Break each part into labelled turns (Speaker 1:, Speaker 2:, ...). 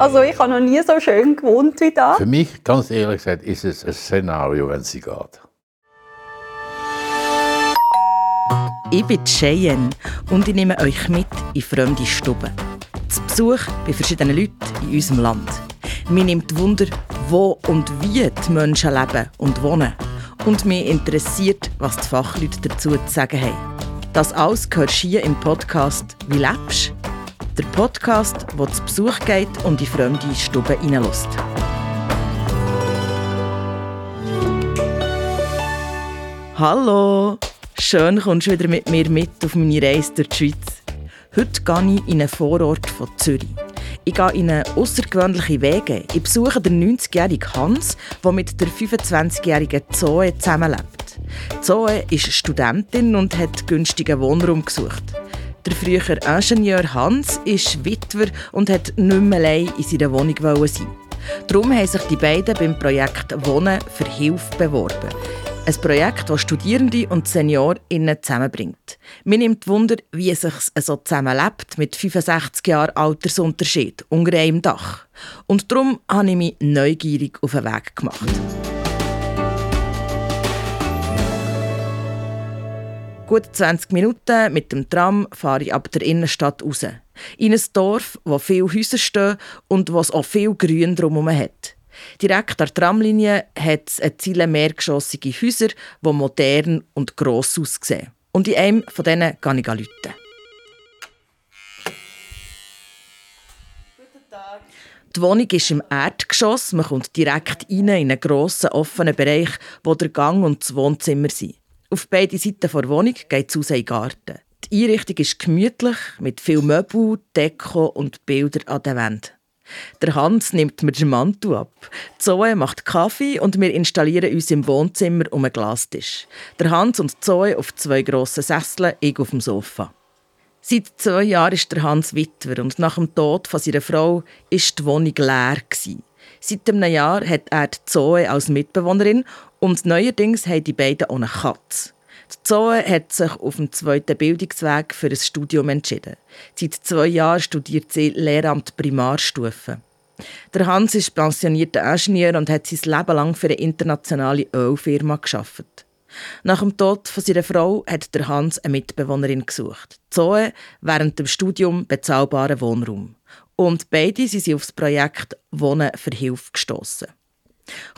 Speaker 1: Also ich habe noch nie so schön gewohnt wie da.
Speaker 2: Für mich, ganz ehrlich gesagt, ist es ein Szenario, wenn sie geht.
Speaker 3: Ich bin Cheyenne und ich nehme euch mit in fremde Stuben. Zu Besuch bei verschiedenen Leuten in unserem Land. Mir nimmt Wunder, wo und wie die Menschen leben und wohnen. Und mich interessiert, was die Fachleute dazu zu sagen haben. Das alles gehört hier im Podcast «Wie lebst?». Der Podcast, der zu Besuch geht und in fremde Stuben hineinlässt. Hallo! Schön kommst du wieder mit mir mit auf meine Reise durch die Schweiz. Heute gehe ich in einen Vorort von Zürich. Ich gehe in eine außergewöhnliche Wege. Ich besuche den 90-jährigen Hans, der mit der 25-jährigen Zoe zusammenlebt. Zoe ist Studentin und hat günstigen Wohnraum gesucht. Der frühere Ingenieur Hans ist Witwer und hat nicht mehr allein in seiner Wohnung sein. Darum haben sich die beiden beim Projekt Wohnen für Hilfe beworben. Ein Projekt, das Studierende und SeniorInnen zusammenbringt. Mir nimmt Wunder, wie es sich so zusammenlebt mit 65 Jahren Altersunterschied unter einem Dach. Und darum habe ich mich neugierig auf den Weg gemacht. Gut 20 Minuten mit dem Tram fahre ich ab der Innenstadt raus. In ein Dorf, wo viele Häuser stehen und wo es auch viel Grün drumherum hat. Direkt an der Tramlinie hat es eine Ziele mehrgeschossige Häuser, die modern und gross aussehen. Und in einem von denen kann ich rufen. Die Wohnung ist im Erdgeschoss. Man kommt direkt rein in einen grossen, offenen Bereich, wo der Gang und das Wohnzimmer sind. Auf beiden Seiten der Wohnung geht es raus in Garten. Die Einrichtung ist gemütlich, mit viel Möbel, Deko und Bildern an den Wänden. Der Hans nimmt mir den Mantel ab. Zoe macht Kaffee und wir installieren uns im Wohnzimmer um einen Glastisch. Der Hans und Zoe auf zwei grossen Sesseln, ich auf dem Sofa. Seit zwei Jahren ist der Hans Witwer und nach dem Tod von seiner Frau ist die Wohnung leer. Seit einem Jahr hat er die Zoe als Mitbewohnerin und neuerdings haben die beiden auch eine Katze. Die Zoe hat sich auf dem zweiten Bildungsweg für ein Studium entschieden. Seit zwei Jahren studiert sie Lehramt Primarstufe. Der Hans ist pensionierter Ingenieur und hat sein Leben lang für eine internationale Ölfirma geschafft. Nach dem Tod von seiner Frau hat der Hans eine Mitbewohnerin gesucht. Zoe während dem Studium bezahlbaren Wohnraum. Und beide sind auf das Projekt Wohnen für Hilfe gestoßen.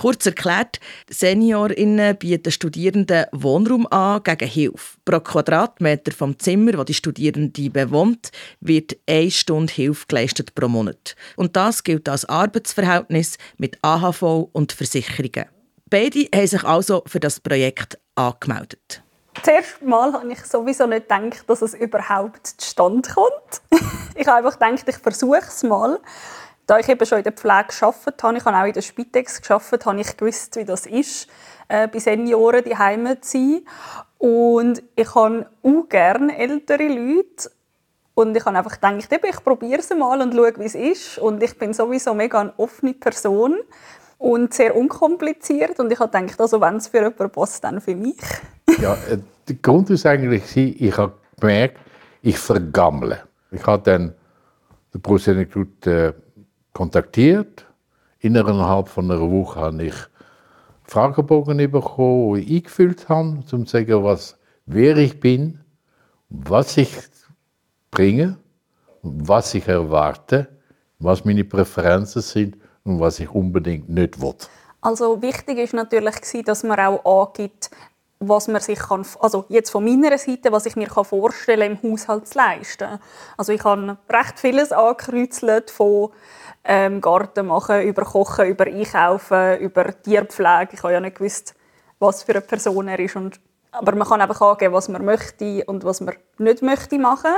Speaker 3: Kurz erklärt, SeniorInnen bieten Studierenden Wohnraum an gegen Hilfe. Pro Quadratmeter vom Zimmer, das die Studierende bewohnt, wird eine Stunde Hilfe geleistet pro Monat. Und das gilt als Arbeitsverhältnis mit AHV und Versicherungen. Beide haben sich also für das Projekt angemeldet.
Speaker 1: Zuerst mal habe ich sowieso nicht gedacht, dass es überhaupt zustande kommt. ich habe einfach gedacht, ich versuche es mal. Da ich eben schon in der Pflege gearbeitet habe, ich habe auch in der Spitex gearbeitet, habe ich gewusst, wie das ist, äh, bei Senioren die Heime zu sein. Und ich habe auch gerne ältere Leute. Und ich habe einfach gedacht, ich probiere es mal und schaue, wie es ist. Und ich bin sowieso mega eine offene Person und sehr unkompliziert. Und ich habe gedacht, also wenn es für jemanden passt, dann für mich.
Speaker 2: ja, äh, der Grund ist eigentlich, ich habe gemerkt, ich vergammle. Ich habe dann den Prosenekut äh, kontaktiert. Innerhalb von einer Woche habe ich Fragebogen bekommen, die ich eingefüllt habe, um zu sagen, was, wer ich bin, was ich bringe, was ich erwarte, was meine Präferenzen sind und was ich unbedingt nicht will.
Speaker 1: Also wichtig ist natürlich, dass man auch angibt, was man sich kann, also jetzt von meiner Seite, was ich mir vorstellen kann, im Haushalt zu leisten. Also ich habe recht vieles angekreuzelt von ähm, Garten machen, über Kochen, über Einkaufen, über Tierpflege. Ich habe ja nicht gewusst, was für eine Person er ist. Und, aber man kann einfach angeben, was man möchte und was man nicht möchte machen.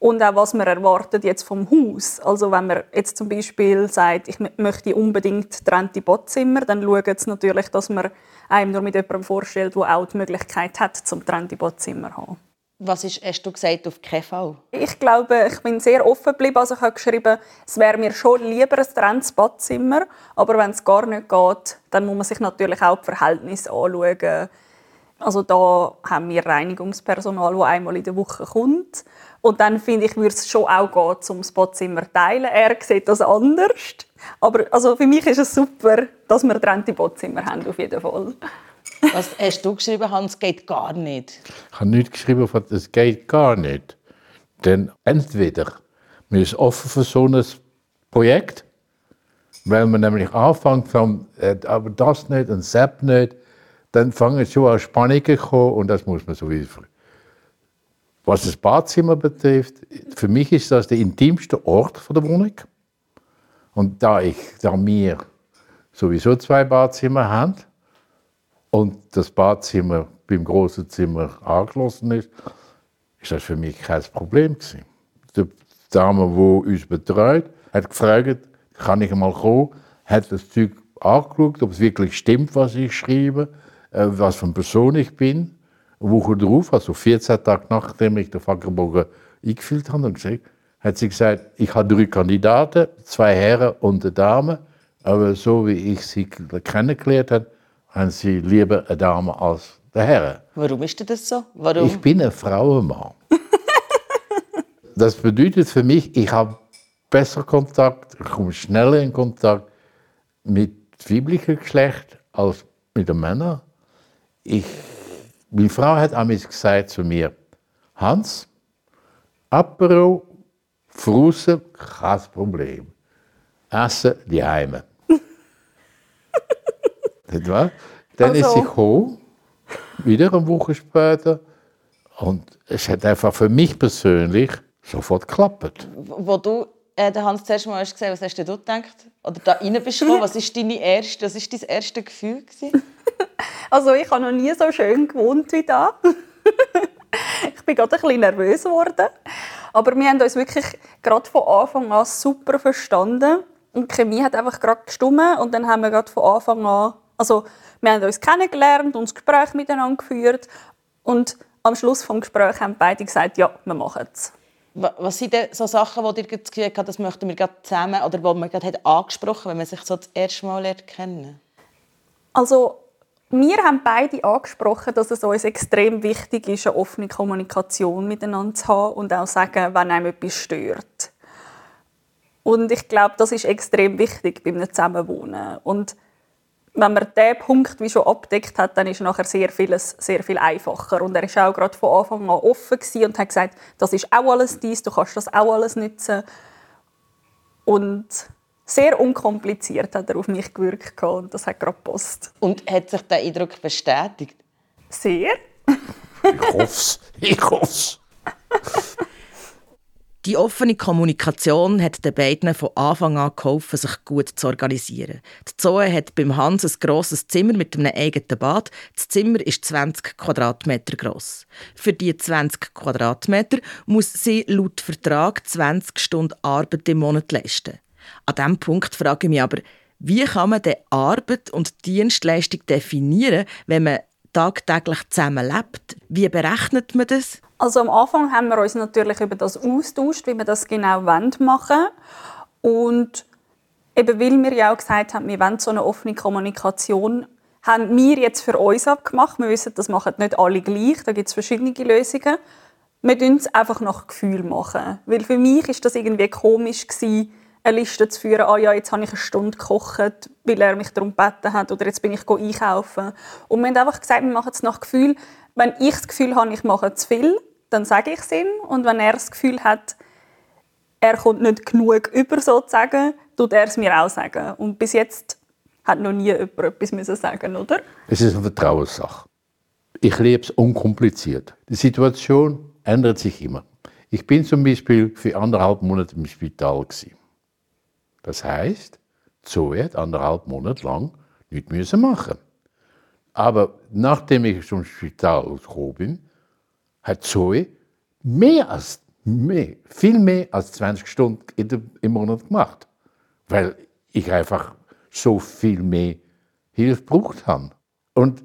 Speaker 1: Und auch, was man erwartet jetzt vom Haus. Also wenn man jetzt zum Beispiel sagt, ich möchte unbedingt trennte Badzimmer, dann schaut es natürlich, dass man einem nur mit jemandem vorstellt, der auch die Möglichkeit hat, zum trennte Badzimmer zu haben.
Speaker 3: Was ist, hast du gesagt, auf keinen Fall?
Speaker 1: Ich glaube, ich bin sehr offen geblieben. Also ich habe geschrieben, es wäre mir schon lieber ein trenntes Badzimmer. Aber wenn es gar nicht geht, dann muss man sich natürlich auch die Verhältnisse anschauen. Also da haben wir Reinigungspersonal, das einmal in der Woche kommt. Und dann finde ich, würde es schon auch gehen, um das Badzimmer zu teilen. Er sieht das anders. Aber also für mich ist es super, dass wir getrennte Badzimmer haben, auf jeden Fall.
Speaker 3: Was hast du geschrieben, Hans? Geht gar nicht.
Speaker 2: Ich habe nicht geschrieben, es geht gar nicht. Denn entweder man ist offen für so ein Projekt, weil man nämlich anfängt von, äh, aber das nicht und das nicht, dann fangen schon an Spannungen kommen und das muss man sowieso. Was das Badzimmer betrifft, für mich ist das der intimste Ort der Wohnung. Und da ich, da wir sowieso zwei Badzimmer haben und das Badzimmer beim großen Zimmer angeschlossen ist, ist das für mich kein Problem gewesen. Die Dame, die uns betreut, hat gefragt, kann ich mal kommen, hat das Zeug angeschaut, ob es wirklich stimmt, was ich schreibe, was für eine Person ich bin. Eine Woche darauf, also 14 Tage nachdem ich den Fackelbogen eingefüllt habe, hat sie gesagt, ich habe drei Kandidaten, zwei Herren und eine Dame, aber so wie ich sie kennengelernt habe, haben sie lieber eine Dame als der Herr.
Speaker 3: Warum ist das so? Warum?
Speaker 2: Ich bin ein Frauenmann. das bedeutet für mich, ich habe besser Kontakt, ich komme schneller in Kontakt mit weiblichem Geschlecht als mit den Männern. Ich, meine Frau hat einmal gesagt zu mir, Hans, Apero, Frussen, kein Problem. Essen, die Heime. Nicht wahr? Dann also. ist sie gekommen, wieder eine Woche später. Und es hat einfach für mich persönlich sofort geklappt.
Speaker 3: Wo du äh, den Hans zuerst mal hast gesehen, was hast du gedacht? Oder da rein bist gekommen, was ist deine erste, was ist dein erstes Gefühl
Speaker 1: Also ich habe noch nie so schön gewohnt wie da. ich bin gerade ein bisschen nervös geworden. Aber wir haben uns wirklich gerade von Anfang an super verstanden. Und die Chemie hat einfach gerade gestimmt. Und dann haben wir gerade von Anfang an, also wir haben uns kennengelernt und das Gespräch miteinander geführt. Und am Schluss des Gesprächs haben beide gesagt, ja, wir machen es.
Speaker 3: Was sind denn so Sachen, die dir das Gefühl das möchten wir gerade zusammen oder wo man gerade hat angesprochen, wenn man sich so das erste Mal lernt?
Speaker 1: Also wir haben beide angesprochen, dass es uns extrem wichtig ist, eine offene Kommunikation miteinander zu haben und auch sagen, wenn einem etwas stört. Und ich glaube, das ist extrem wichtig beim Zusammenwohnen. Und wenn man diesen Punkt wie schon abdeckt hat, dann ist nachher sehr vieles sehr viel einfacher. Und er war auch gerade von Anfang an offen und hat gesagt, das ist auch alles dies, du kannst das auch alles nutzen. Und sehr unkompliziert hat er auf mich gewirkt und das hat gerade gepasst.
Speaker 3: Und hat sich der Eindruck bestätigt?
Speaker 1: Sehr.
Speaker 2: ich hoffe es. Ich hoffe es.
Speaker 3: Die offene Kommunikation hat den beiden von Anfang an geholfen, sich gut zu organisieren. Die Zoe hat beim Hans ein grosses Zimmer mit einem eigenen Bad. Das Zimmer ist 20 Quadratmeter groß. Für die 20 Quadratmeter muss sie laut Vertrag 20 Stunden Arbeit im Monat leisten. An diesem Punkt frage ich mich aber, wie kann man denn Arbeit und Dienstleistung definieren, wenn man tagtäglich zusammen lebt? Wie berechnet man das?
Speaker 1: Also am Anfang haben wir uns natürlich über das austauscht, wie wir das genau machen wollen. Und eben weil wir ja auch gesagt haben, wir wollen so eine offene Kommunikation, haben wir jetzt für uns abgemacht. Wir wissen, das machen nicht alle gleich, da gibt es verschiedene Lösungen. Wir machen es einfach nach Gefühl machen. Weil für mich ist das irgendwie komisch gewesen, eine Liste zu führen, ah ja, jetzt habe ich eine Stunde gekocht, weil er mich darum gebeten hat, oder jetzt bin ich einkaufen. Und wir haben einfach gesagt, wir machen es nach Gefühl. Wenn ich das Gefühl habe, ich mache zu viel, dann sage ich es ihm. Und wenn er das Gefühl hat, er kommt nicht genug über, sozusagen, tut er es mir auch sagen. Und bis jetzt hat noch nie jemand etwas müssen sagen, oder?
Speaker 2: Es ist eine Vertrauenssache. Ich lebe es unkompliziert. Die Situation ändert sich immer. Ich bin zum Beispiel für anderthalb Monate im Spital. Gewesen. Das heißt, Zoe hat anderthalb Monate lang nichts müssen machen. Aber nachdem ich zum Spital gekommen bin, hat Zoe mehr als mehr, viel mehr als 20 Stunden im Monat gemacht, weil ich einfach so viel mehr Hilfe braucht habe. Und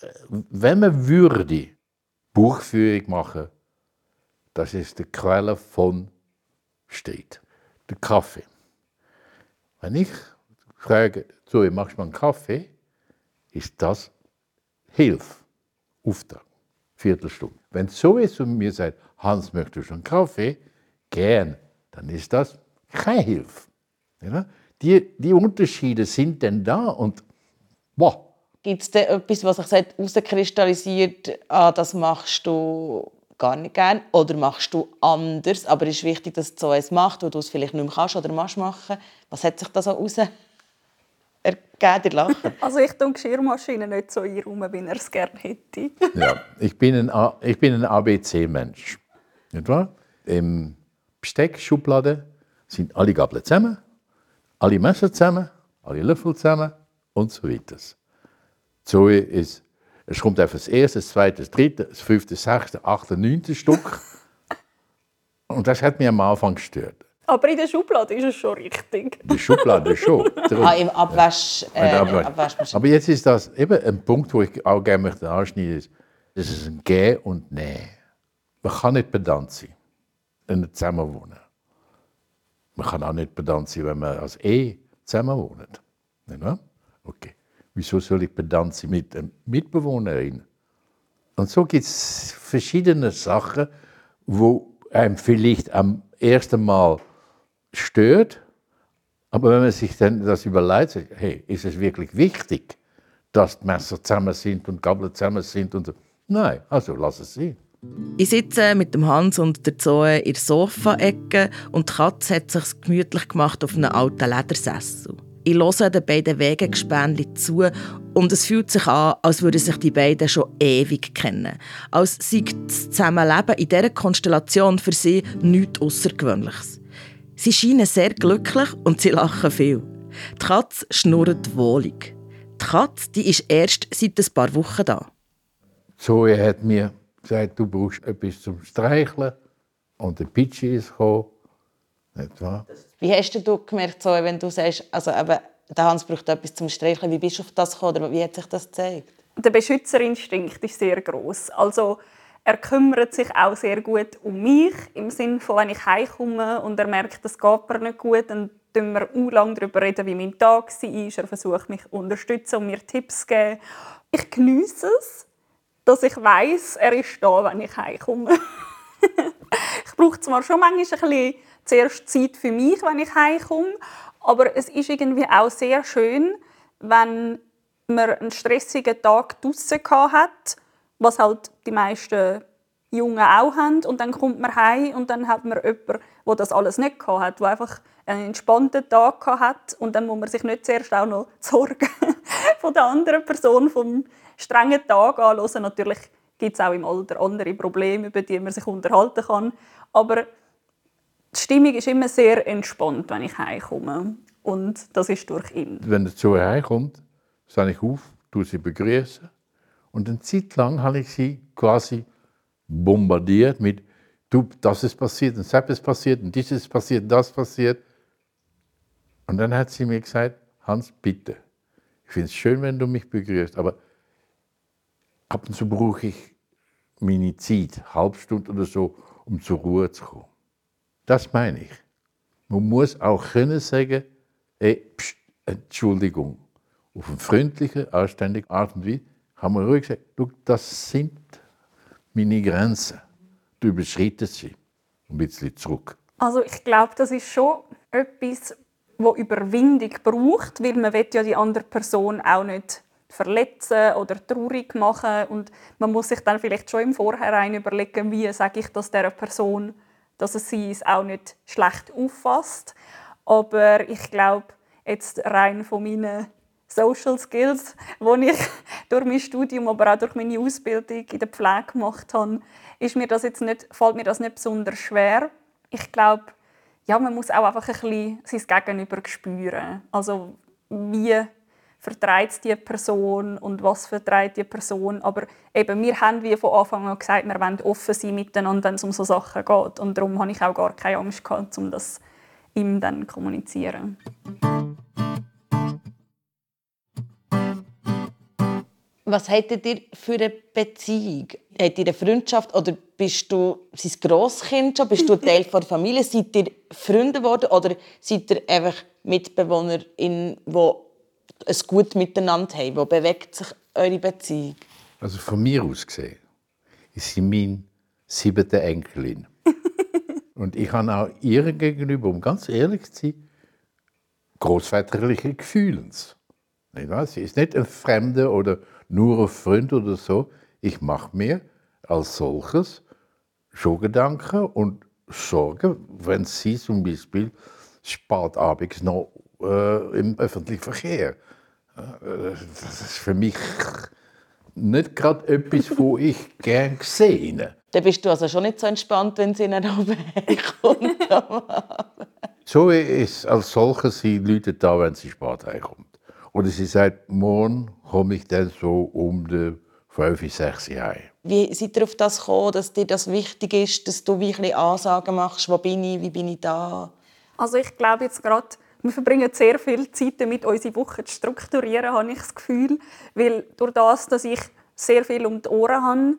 Speaker 2: äh, wenn man würde Buchführung machen, das ist die Quelle von steht, der Kaffee. Wenn ich frage, Zoe, machst du mal einen Kaffee, ist das Hilfe Auftrag. Viertelstunde. Wenn es so ist und mir sagt, Hans, möchtest du einen Kaffee? Gern. Dann ist das keine Hilfe. Ja? Die, die Unterschiede sind denn da und boah.
Speaker 3: Gibt es etwas, was sich herauskristallisiert, ah, das machst du gar nicht gerne oder machst du anders, aber es ist wichtig, dass du etwas machst, wo du es vielleicht nicht mehr kannst oder machst machen. Was hat sich da so heraus ergeben, Lachen?
Speaker 1: Also ich tue Geschirrmaschine nicht so einräumen, wie er es gerne hätte.
Speaker 2: ja, ich bin ein, ein ABC-Mensch. Nicht wahr? Im Besteckschublade sind alle Gabeln zusammen, alle Messer zusammen, alle Löffel zusammen und so weiter. Zoe ist es kommt einfach das erste, das zweite, das dritte, das fünfte, das sechste, achte, neunte Stück. Und das hat mich am Anfang gestört.
Speaker 1: Aber in der Schublade ist es schon richtig.
Speaker 2: In der Schublade schon.
Speaker 3: ah, im Abwasch, äh,
Speaker 2: Abwasch. Aber jetzt ist das eben ein Punkt, wo ich auch gerne möchte anschneiden möchte. Das ist ein Gehen und Nehmen. Man kann nicht pedant sein, wenn man zusammenwohnen. Man kann auch nicht pedant sein, wenn man als Ehe zusammenwohnt. Nicht wahr? Okay. Wieso soll ich pedant sein mit einer Mitbewohnerin? Und so gibt es verschiedene Sachen, wo einem vielleicht am ersten Mal stört, aber wenn man sich dann das überlegt, sagt, hey, ist es wirklich wichtig, dass die Messer zusammen sind und Gabeln zusammen sind und so? Nein, also lass es sein.
Speaker 3: Ich sitze mit dem Hans und der Zoe in der Sofaecke und die Katze hat sich gemütlich gemacht auf einem alten Ledersessel. Ich höre den beiden Wegengespännchen zu und es fühlt sich an, als würden sich die beiden schon ewig kennen. Als sei das Zusammenleben in dieser Konstellation für sie nichts Außergewöhnliches. Sie scheinen sehr glücklich und sie lachen viel. Die Katze schnurrt wohlig. Die Katze die ist erst seit ein paar Wochen da.
Speaker 2: Zoe hat mir gesagt, du brauchst etwas zum Streicheln. Und der Pitschi ist gekommen. Nicht wahr?
Speaker 3: Wie hast du gemerkt, so, wenn du sagst, also eben, der Hans braucht etwas zum Streicheln, wie bist du auf das gekommen oder wie hat sich das gezeigt?
Speaker 1: Der Beschützerinstinkt ist sehr groß. Also er kümmert sich auch sehr gut um mich, im Sinne von, wenn ich heimkomme und er merkt, das geht mir nicht gut, dann reden wir auch lange darüber reden, wie mein Tag war. Er versucht mich zu unterstützen und mir Tipps zu geben. Ich genieße es, dass ich weiß, er ist da, wenn ich heimkomme. ich brauche zwar schon manchmal ein bisschen zuerst Zeit für mich, wenn ich heimkomme. Aber es ist irgendwie auch sehr schön, wenn man einen stressigen Tag draußen hat, was halt die meisten Jungen auch haben. Und dann kommt man heim und dann hat man jemanden, der das alles nicht hat, der einfach einen entspannten Tag hat. Und dann muss man sich nicht zuerst auch noch die Sorgen von der anderen Person vom strengen Tag anhören. Natürlich gibt es auch im Alter andere Probleme, über die man sich unterhalten kann. Aber die Stimmung ist immer sehr entspannt, wenn ich heimkomme. Und das ist durch ihn.
Speaker 2: Wenn er zu heimkommt, stehe ich auf, tue sie begrüßen. Und eine Zeit lang habe ich sie quasi bombardiert mit, du, das ist passiert, und das ist passiert, und dieses ist passiert, das passiert. Und dann hat sie mir gesagt, Hans, bitte, ich finde es schön, wenn du mich begrüßt, aber ab und zu brauche ich meine Zeit, eine halbe Stunde oder so, um zur Ruhe zu kommen. Das meine ich. Man muss auch können sagen, ey, pst, Entschuldigung. Auf eine freundliche, anständige Art und Weise haben wir ruhig gesagt, das sind meine Grenzen. Du überschreitest sie. Ein bisschen zurück.
Speaker 1: Also ich glaube, das ist schon etwas, wo Überwindung braucht, weil man ja die andere Person auch nicht verletzen oder traurig machen und man muss sich dann vielleicht schon im Vorhinein überlegen, wie sage ich das der Person dass es sie es auch nicht schlecht auffasst. Aber ich glaube, jetzt rein von meinen Social Skills, die ich durch mein Studium, aber auch durch meine Ausbildung in der Pflege gemacht habe, ist mir das jetzt nicht, fällt mir das nicht besonders schwer. Ich glaube, ja, man muss auch einfach ein bisschen sein Gegenüber spüren. Also wie vertreibt die Person und was vertreibt die Person. Aber eben, wir haben wie von Anfang an gesagt, wir wollen offen sein miteinander, wenn es um so Sachen geht. Und darum habe ich auch gar keine Angst gehabt, um das ihm dann zu kommunizieren.
Speaker 3: Was hättet ihr für eine Beziehung? Habt ihr eine Freundschaft oder bist du sein Grosskind schon? Bist du Teil der Familie? Seid ihr Freunde geworden oder seid ihr einfach Mitbewohnerin, die ein gut miteinander haben? Wo bewegt sich eure Beziehung?
Speaker 2: Also von mir aus gesehen ist sie meine siebte Enkelin. Und ich habe auch ihr gegenüber, um ganz ehrlich zu sein, großväterliche Gefühlens. Sie ist nicht ein Fremder oder nur ein Freund oder so. Ich mache mir als solches schon Gedanken und Sorgen, wenn sie zum Beispiel spät abends noch äh, im öffentlichen Verkehr. Äh, das ist für mich nicht gerade etwas, wo ich gerne sehe.
Speaker 3: Dann bist du also schon nicht so entspannt, wenn sie in kommt.
Speaker 2: so ist als solches, sie läutet da, wenn sie spät heimkommt. Oder sie sagt, morgen komme ich dann so um die 5, 6 Uhr heim.
Speaker 3: Wie seid ihr auf das gekommen, dass dir das wichtig ist, dass du wirklich Ansagen machst, wo bin ich, wie bin ich da?
Speaker 1: Also ich glaube jetzt gerade, wir verbringen sehr viel Zeit damit, unsere Woche zu strukturieren, habe ich das Gefühl. Weil durch das, dass ich sehr viel um die Ohren habe,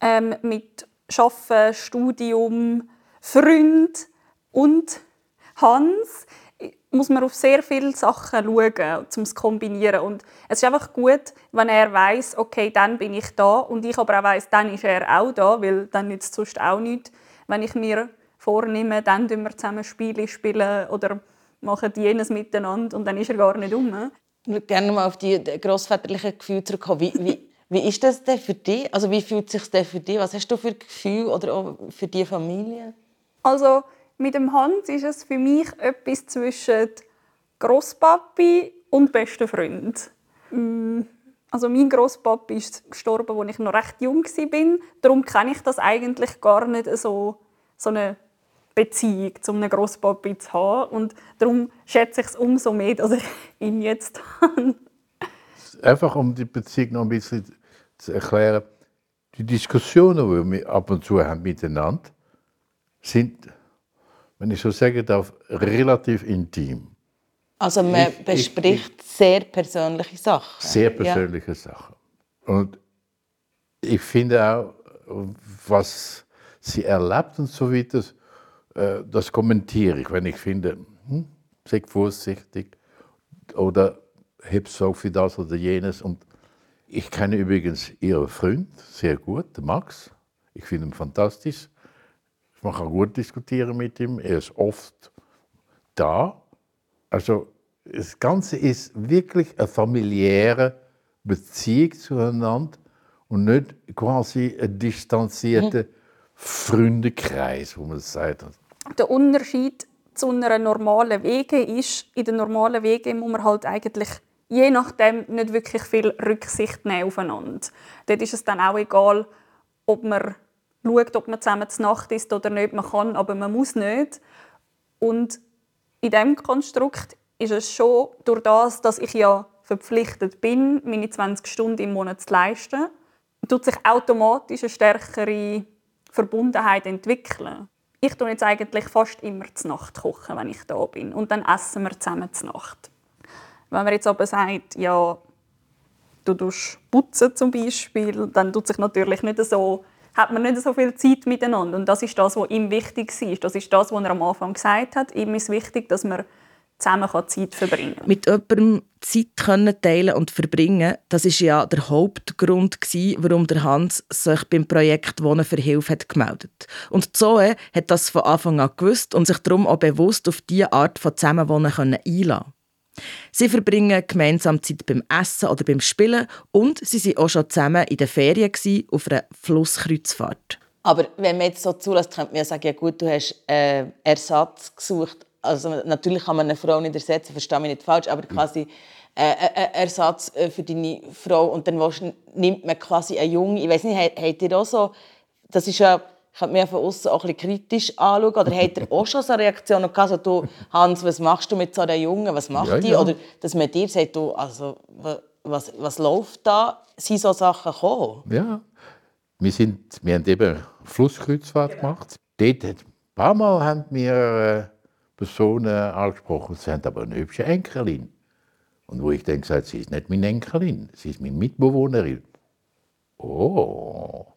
Speaker 1: ähm, mit Arbeiten, Studium, Freund und Hans, muss man auf sehr viele Sachen schauen, um es zu kombinieren. Und es ist einfach gut, wenn er weiß, okay, dann bin ich da und ich aber auch weiß, dann ist er auch da, weil dann nützt es sonst auch nichts, wenn ich mir vornehme, dann spielen wir zusammen Spiele spielen oder machen jenes miteinander und dann ist er gar nicht um.
Speaker 3: Ich würde gerne mal auf die grossväterlichen Gefühle zurückkommen. Wie, wie, wie ist das denn für dich? Also wie fühlt sich für dich? Was hast du für Gefühle oder auch für die Familie?
Speaker 1: Also mit dem Hans ist es für mich etwas zwischen Grosspapi und besten Freund. Mm, also mein Grosspapi ist gestorben, als ich noch recht jung war. Darum kenne ich das eigentlich gar nicht so, so eine Beziehung zu einem Grosspapi zu haben. Und darum schätze ich es umso mehr, dass ich ihn jetzt habe.
Speaker 2: Einfach um die Beziehung noch ein bisschen zu erklären. Die Diskussionen, die wir ab und zu haben miteinander, sind wenn ich so sagen darf, relativ intim.
Speaker 3: Also man ich, bespricht ich, sehr persönliche Sachen.
Speaker 2: Sehr persönliche ja. Sachen. Und ich finde auch, was sie erlebt und so weiter, äh, das kommentiere ich, wenn ich finde, hm, sei vorsichtig oder heb so für das oder jenes. Und ich kenne übrigens ihren Freund sehr gut, Max. Ich finde ihn fantastisch. Man kann gut diskutieren mit ihm. Er ist oft da. Also das Ganze ist wirklich eine familiäre Beziehung zueinander und nicht quasi ein distanzierter. Freundekreis, wo man sagt.
Speaker 1: Der Unterschied zu einer normalen Wege ist, in den normalen Wegen muss man halt eigentlich je nachdem nicht wirklich viel Rücksicht nehmen aufeinander. Dort ist es dann auch egal, ob man schaut, ob man zusammen zur Nacht ist oder nicht. Man kann, aber man muss nicht. Und in diesem Konstrukt ist es schon durch das, dass ich ja verpflichtet bin, meine 20 Stunden im Monat zu leisten, tut sich automatisch eine stärkere Verbundenheit entwickeln. Ich tue jetzt eigentlich fast immer zur Nacht kochen, wenn ich da bin. Und dann essen wir zusammen zur Nacht. Wenn man jetzt aber sagt, ja, du putzen zum Beispiel, dann tut sich natürlich nicht so hat man nicht so viel Zeit miteinander. Und das ist das, was ihm wichtig war. Das ist das, was er am Anfang gesagt hat. Ihm ist wichtig, dass man zusammen Zeit verbringen kann.
Speaker 3: Mit jemandem Zeit können teilen und verbringen, das ist ja der Hauptgrund warum der Hans sich beim Projekt Wohnen für Hilfe hat gemeldet. Und Zoe hat das von Anfang an gewusst und sich darum auch bewusst auf diese Art von Zusammenwohnen einlassen Sie verbringen gemeinsam Zeit beim Essen oder beim Spielen und sie waren auch schon zusammen in den Ferien auf einer Flusskreuzfahrt. Aber wenn man jetzt so zulässt, könnte man ja sagen, ja gut, du hast äh, Ersatz gesucht. Also natürlich kann man eine Frau nicht ersetzen, verstehe mich nicht falsch, aber quasi äh, äh, äh Ersatz äh, für deine Frau und dann nimmt man quasi einen Jungen. Ich weiß nicht, habt ihr auch so, das ist ja könnte mich von außen auch ein bisschen kritisch anschauen. Oder hat er auch schon so Reaktionen gehabt, so, du, Hans, was machst du mit so einer Jungen, was macht ja, die? Ja. Oder dass man dir sagt, du, also, was, was läuft da? Sind so Sachen gekommen?
Speaker 2: Ja, wir, sind, wir haben eben Flusskreuzfahrt genau. gemacht. Dort ein paar Mal haben wir äh, Personen angesprochen, sie haben aber eine hübsche Enkelin. Und wo ich dann gesagt sie ist nicht meine Enkelin, sie ist meine Mitbewohnerin. Oh.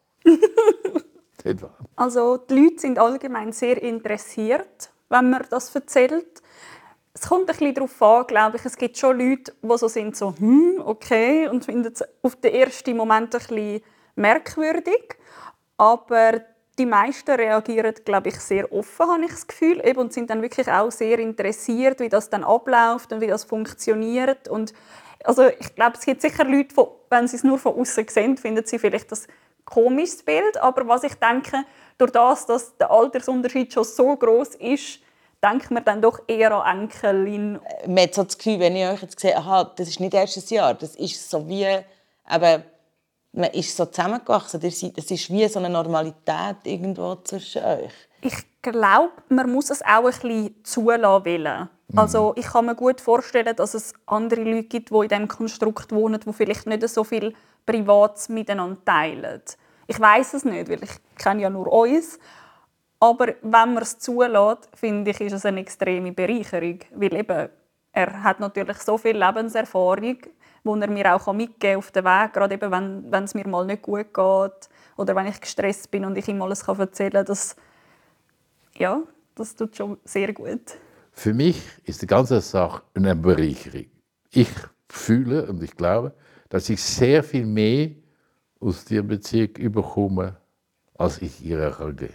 Speaker 1: Etwa? Also die Leute sind allgemein sehr interessiert, wenn man das erzählt. es kommt ein bisschen darauf an, glaube ich. Es gibt schon Leute, die so sind, so, hm, okay, und finden es auf den ersten Moment ein bisschen merkwürdig. Aber die meisten reagieren, glaube ich, sehr offen, habe ich das Gefühl, und sind dann wirklich auch sehr interessiert, wie das dann abläuft und wie das funktioniert. Und also ich glaube, es gibt sicher Leute, die, wenn sie es nur von außen sehen, finden sie vielleicht das komisches Bild. Aber was ich denke, durch das, dass der Altersunterschied schon so groß ist, denkt man dann doch eher an Enkelin.
Speaker 4: Man hat so das Gefühl, wenn ich euch jetzt sehe, aha, das ist nicht erstes Jahr, das ist so wie, eben, man ist so zusammengewachsen, das ist wie so eine Normalität irgendwo zwischen euch.
Speaker 1: Ich glaube, man muss es auch ein bisschen zulassen wollen. Mhm. Also ich kann mir gut vorstellen, dass es andere Leute gibt, die in diesem Konstrukt wohnen, die vielleicht nicht so viel Privates miteinander teilen. Ich weiß es nicht, weil ich kenne ja nur uns. Aber wenn man es zulässt, finde ich, ist es eine extreme Bereicherung. Weil eben, er hat natürlich so viel Lebenserfahrung, die er mir auch mitgeben auf den Weg, gerade eben, wenn, wenn es mir mal nicht gut geht oder wenn ich gestresst bin und ich ihm alles erzählen kann, das, ja, das tut schon sehr gut.
Speaker 2: Für mich ist die ganze Sache eine Bereicherung. Ich fühle und ich glaube, dass ich sehr viel mehr aus diesem Bezirk überkomme, als ich ihr gehe.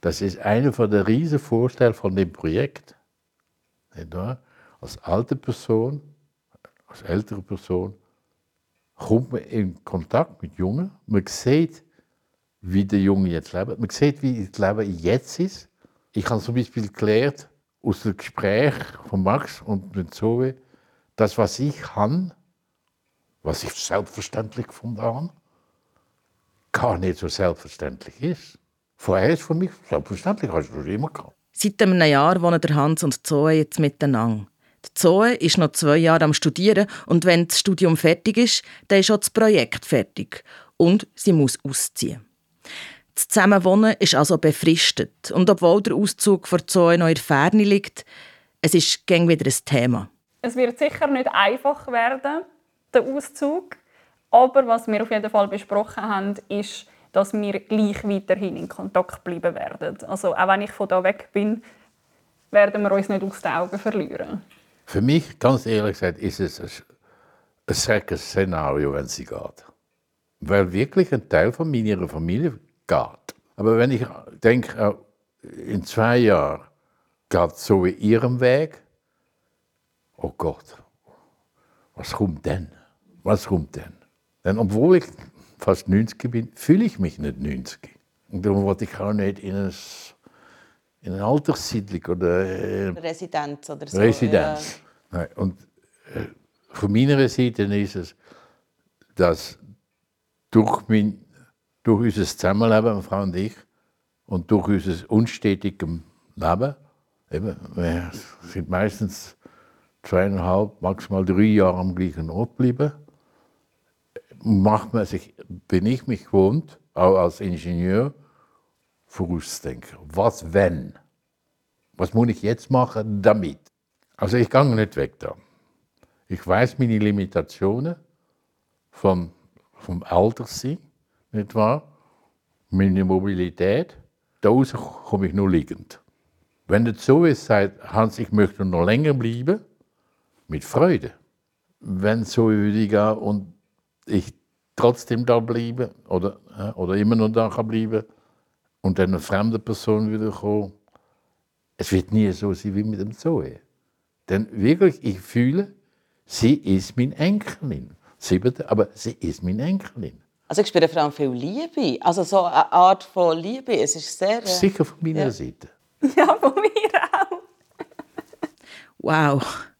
Speaker 2: Das ist einer von der riesen Vorteile von dem Projekt. Als alte Person, als ältere Person, kommt man in Kontakt mit Jungen. Man sieht, wie der Junge jetzt lebt. Man sieht, wie das Leben jetzt ist. Ich habe zum Beispiel gelernt, aus dem Gespräch von Max und mit Zoe, das, was ich kann, was ich selbstverständlich gefunden habe, gar nicht so selbstverständlich ist. Vorher ist für mich selbstverständlich, hast du das immer gehabt.
Speaker 3: Seit einem Jahr wohnen der Hans und Zoe jetzt miteinander. Die Zoe ist noch zwei Jahre am Studieren und wenn das Studium fertig ist, dann ist auch das Projekt fertig. Und sie muss ausziehen. Das Zusammenwohnen ist also befristet. Und obwohl der Auszug von Zoe noch in der Ferne liegt, es ist gäng wieder ein Thema.
Speaker 1: Es wird sicher nicht einfach werden, der Auszug. Aber was wir auf jeden Fall besprochen haben, ist, dass wir gleich weiterhin in Kontakt bleiben werden. Also auch wenn ich von da weg bin, werden wir uns nicht aus den Augen verlieren.
Speaker 2: Für mich, ganz ehrlich gesagt, ist es ein schreckliches Szenario, wenn sie geht. Weil wirklich ein Teil von meiner Familie geht. Aber wenn ich denke, in zwei Jahren geht so ihrem Weg, oh Gott, was kommt denn? Was kommt denn? Denn obwohl ich fast 90 bin, fühle ich mich nicht 90. Und darum wollte ich auch nicht in, ein, in eine Alterssiedlung oder
Speaker 4: äh, Residenz oder so.
Speaker 2: Residenz. Ja. Und äh, von meiner Seite ist es, dass durch, mein, durch unser Zusammenleben, meine Frau und ich, und durch unser unstetiges Leben, eben, wir sind meistens zweieinhalb, maximal drei Jahre am gleichen Ort geblieben, macht man sich, bin ich mich gewohnt, auch als Ingenieur, vorauszudenken. Was wenn? Was muss ich jetzt machen damit? Also ich gehe nicht weg da. Ich weiß meine Limitationen vom, vom Alter sein, nicht wahr? Meine Mobilität. Da komme ich nur liegend. Wenn es so ist, sagt Hans, ich möchte noch länger bleiben, mit Freude. Wenn so würde ich gehen und ich trotzdem da bleibe oder, oder immer noch da kann bleiben und dann eine fremde Person wieder kommen, es wird nie so sein wie mit dem Zoe. Denn wirklich, ich fühle, sie ist meine Enkelin. Siebente, aber sie ist meine Enkelin.
Speaker 4: Also ich spüre vor allem viel Liebe. Also so eine Art von Liebe. Es ist sehr... Äh,
Speaker 2: Sicher von meiner ja. Seite.
Speaker 1: Ja, von mir auch.
Speaker 3: wow.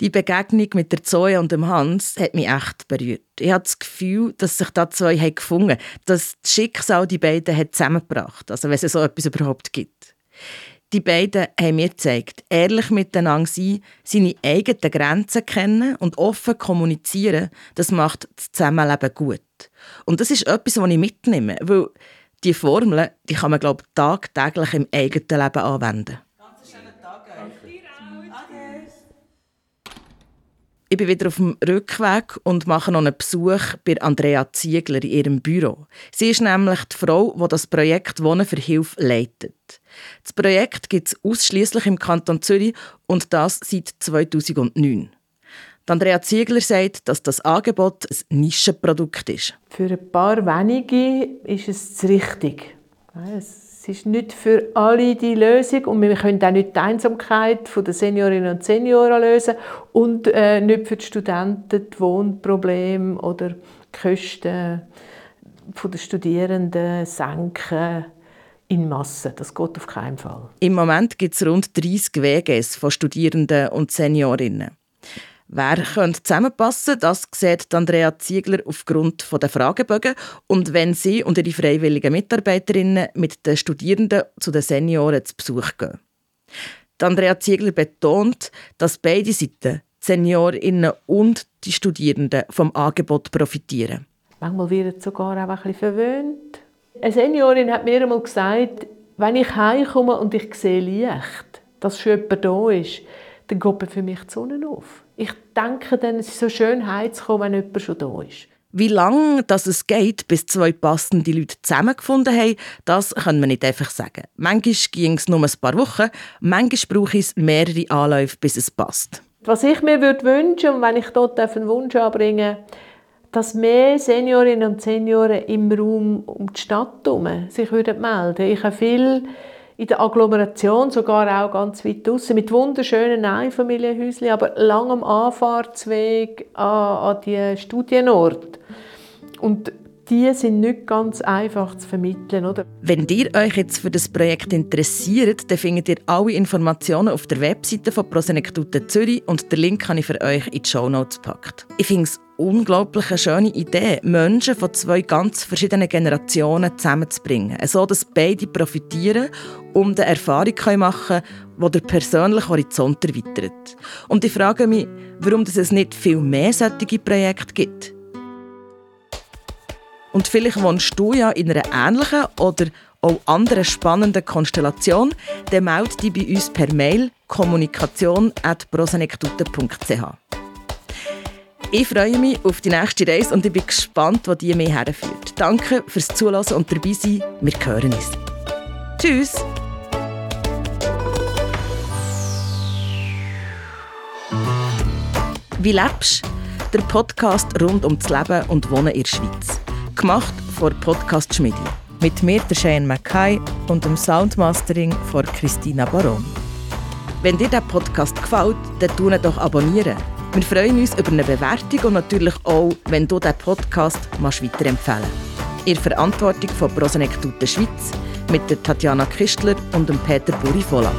Speaker 3: Die Begegnung mit der Zoe und dem Hans hat mich echt berührt. Ich habe das Gefühl, dass sich da zwei haben gefunden haben, dass das Schicksal die beiden hat zusammengebracht also wenn es so etwas überhaupt gibt. Die beiden haben mir gezeigt, ehrlich miteinander sein, seine eigenen Grenzen kennen und offen kommunizieren, das macht das Zusammenleben gut. Und das ist etwas, was ich mitnehme, weil die Formeln, die kann man, glaube ich, tagtäglich im eigenen Leben anwenden. Ich bin wieder auf dem Rückweg und mache noch einen Besuch bei Andrea Ziegler in ihrem Büro. Sie ist nämlich die Frau, die das Projekt Wohnen für Hilfe leitet. Das Projekt gibt es ausschließlich im Kanton Zürich und das seit 2009. Andrea Ziegler sagt, dass das Angebot ein Nischenprodukt ist.
Speaker 5: Für ein paar wenige ist es richtig. Es ist nicht für alle die Lösung und wir können auch nicht die Einsamkeit der Seniorinnen und Senioren lösen und äh, nicht für die Studenten die Wohnprobleme oder die Kosten der Studierenden senken in Masse. Das geht auf keinen Fall.
Speaker 3: Im Moment gibt es rund 30 WGs von Studierenden und Seniorinnen. Wer könnte zusammenpassen, das sieht Andrea Ziegler aufgrund der Fragebögen und wenn sie und ihre freiwilligen Mitarbeiterinnen mit den Studierenden zu den Senioren zu Besuch gehen. Andrea Ziegler betont, dass beide Seiten, die Seniorinnen und die Studierenden, vom Angebot profitieren.
Speaker 5: Manchmal wird sogar auch ein bisschen verwöhnt. Eine Seniorin hat mir einmal gesagt, wenn ich heimkomme und ich sehe Licht, dass schon jemand da ist, dann geht für mich die Sonne auf. Ich denke dann, es ist so schön heimzukommen, wenn jemand schon da ist.
Speaker 3: Wie lange das es geht, bis zwei passende Leute zusammengefunden haben, das kann man nicht einfach sagen. Manchmal ging es nur ein paar Wochen, manchmal brauche es mehrere Anläufe, bis es passt.
Speaker 5: Was ich mir würde wünschen, und wenn ich dort einen Wunsch anbringen dass mehr Seniorinnen und Senioren im Raum um die Stadt herum sich melden würden. Ich habe viel in der Agglomeration, sogar auch ganz weit draußen, mit wunderschönen Einfamilienhäuschen, aber langem Anfahrtsweg an, an die Studienort. Und die sind nicht ganz einfach zu vermitteln. Oder?
Speaker 3: Wenn ihr euch jetzt für das Projekt interessiert, dann findet ihr alle Informationen auf der Webseite von Prosenektute Zürich und den Link habe ich für euch in die Show Notes gepackt. Ich finde es unglaublich eine schöne Idee, Menschen von zwei ganz verschiedenen Generationen zusammenzubringen, so dass beide profitieren und eine Erfahrung machen können, die den persönlichen Horizont erweitert. Und ich frage mich, warum es nicht viel mehr solche Projekte gibt. Und vielleicht wohnst du ja in einer ähnlichen oder auch anderen spannenden Konstellation, dann melde dich bei uns per Mail kommunikation.prosenektute.ch. Ich freue mich auf die nächste Reise und ich bin gespannt, wo die mich herführt. Danke fürs Zuhören und dabei sein. Wir hören uns. Tschüss! Wie lebst? Der Podcast rund um das Leben und Wohnen in der Schweiz. Gemacht von Podcast Schmidi. Mit mir, der Shane Mackay und dem Soundmastering von Christina Baron. Wenn dir der Podcast gefällt, dann tu ihn doch abonnieren. Wir freuen uns über eine Bewertung und natürlich auch, wenn du diesen Podcast weiterempfehlen In Verantwortung von Prosenektute Schweiz mit der Tatjana Kistler und dem Peter Burifola.